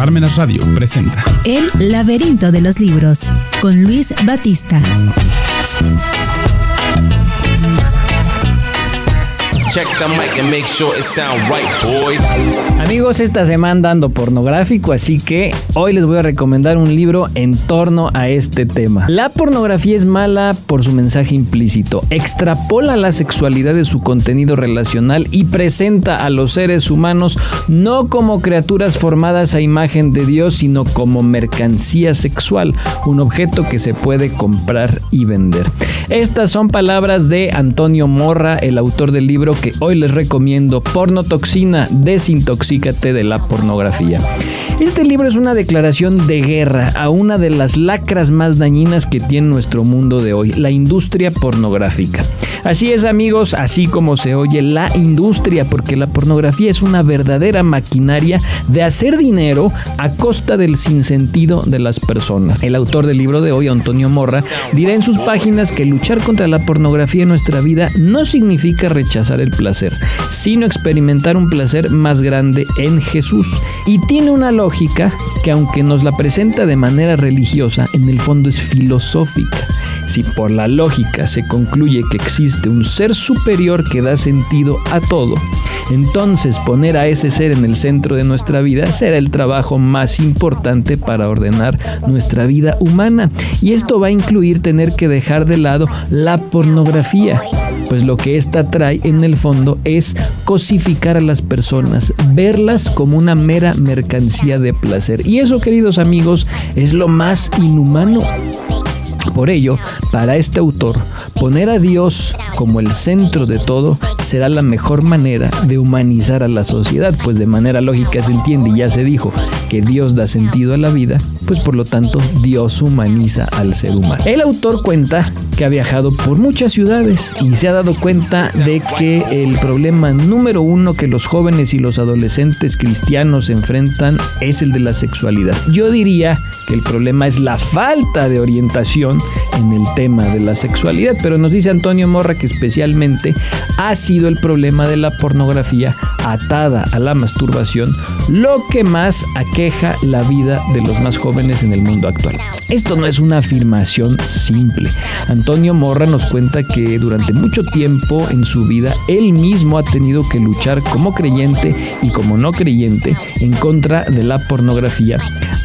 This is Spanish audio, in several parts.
Parmenas Radio presenta El laberinto de los libros con Luis Batista. Amigos, esta semana ando pornográfico, así que hoy les voy a recomendar un libro en torno a este tema. La pornografía es mala por su mensaje implícito, extrapola la sexualidad de su contenido relacional y presenta a los seres humanos no como criaturas formadas a imagen de Dios, sino como mercancía sexual, un objeto que se puede comprar y vender. Estas son palabras de Antonio Morra, el autor del libro que hoy les recomiendo, Pornotoxina, desintoxícate de la pornografía. Este libro es una declaración de guerra a una de las lacras más dañinas que tiene nuestro mundo de hoy, la industria pornográfica. Así es amigos, así como se oye la industria, porque la pornografía es una verdadera maquinaria de hacer dinero a costa del sinsentido de las personas. El autor del libro de hoy, Antonio Morra, dirá en sus páginas que luchar contra la pornografía en nuestra vida no significa rechazar el placer, sino experimentar un placer más grande en Jesús. Y tiene una lógica que aunque nos la presenta de manera religiosa, en el fondo es filosófica. Si por la lógica se concluye que existe un ser superior que da sentido a todo, entonces poner a ese ser en el centro de nuestra vida será el trabajo más importante para ordenar nuestra vida humana. Y esto va a incluir tener que dejar de lado la pornografía pues lo que ésta trae en el fondo es cosificar a las personas, verlas como una mera mercancía de placer. Y eso, queridos amigos, es lo más inhumano. Por ello, para este autor, poner a Dios como el centro de todo será la mejor manera de humanizar a la sociedad, pues de manera lógica se entiende y ya se dijo que Dios da sentido a la vida, pues por lo tanto Dios humaniza al ser humano. El autor cuenta que ha viajado por muchas ciudades y se ha dado cuenta de que el problema número uno que los jóvenes y los adolescentes cristianos enfrentan es el de la sexualidad. Yo diría el problema es la falta de orientación en el tema de la sexualidad, pero nos dice Antonio Morra que especialmente ha sido el problema de la pornografía atada a la masturbación lo que más aqueja la vida de los más jóvenes en el mundo actual. Esto no es una afirmación simple. Antonio Morra nos cuenta que durante mucho tiempo en su vida él mismo ha tenido que luchar como creyente y como no creyente en contra de la pornografía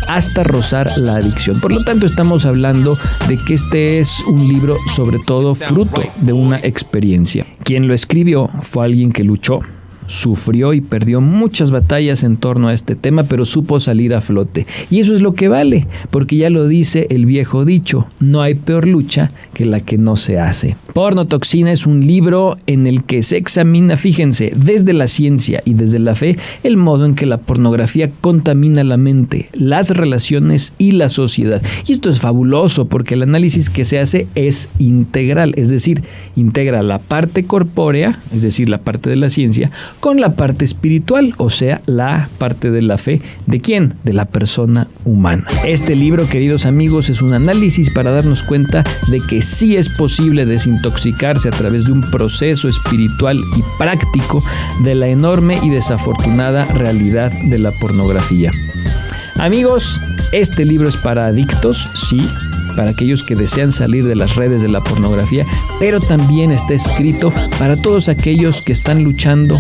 hasta rozar la adicción. Por lo tanto, estamos hablando de que este es un libro sobre todo fruto de una experiencia. Quien lo escribió fue alguien que luchó, sufrió y perdió muchas batallas en torno a este tema, pero supo salir a flote. Y eso es lo que vale, porque ya lo dice el viejo dicho, no hay peor lucha que la que no se hace. Pornotoxina es un libro en el que se examina, fíjense, desde la ciencia y desde la fe, el modo en que la pornografía contamina la mente, las relaciones y la sociedad. Y esto es fabuloso porque el análisis que se hace es integral, es decir, integra la parte corpórea, es decir, la parte de la ciencia, con la parte espiritual, o sea, la parte de la fe. ¿De quién? De la persona humana. Este libro, queridos amigos, es un análisis para darnos cuenta de que sí es posible desintoxicarse a través de un proceso espiritual y práctico de la enorme y desafortunada realidad de la pornografía. Amigos, este libro es para adictos, sí, para aquellos que desean salir de las redes de la pornografía, pero también está escrito para todos aquellos que están luchando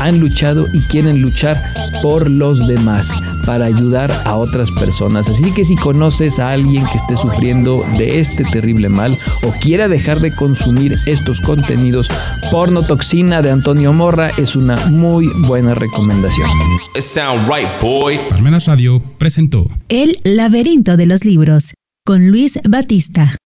han luchado y quieren luchar por los demás, para ayudar a otras personas. Así que si conoces a alguien que esté sufriendo de este terrible mal o quiera dejar de consumir estos contenidos, Pornotoxina de Antonio Morra es una muy buena recomendación. It sound right, boy. Parmenas Radio presentó El laberinto de los libros con Luis Batista.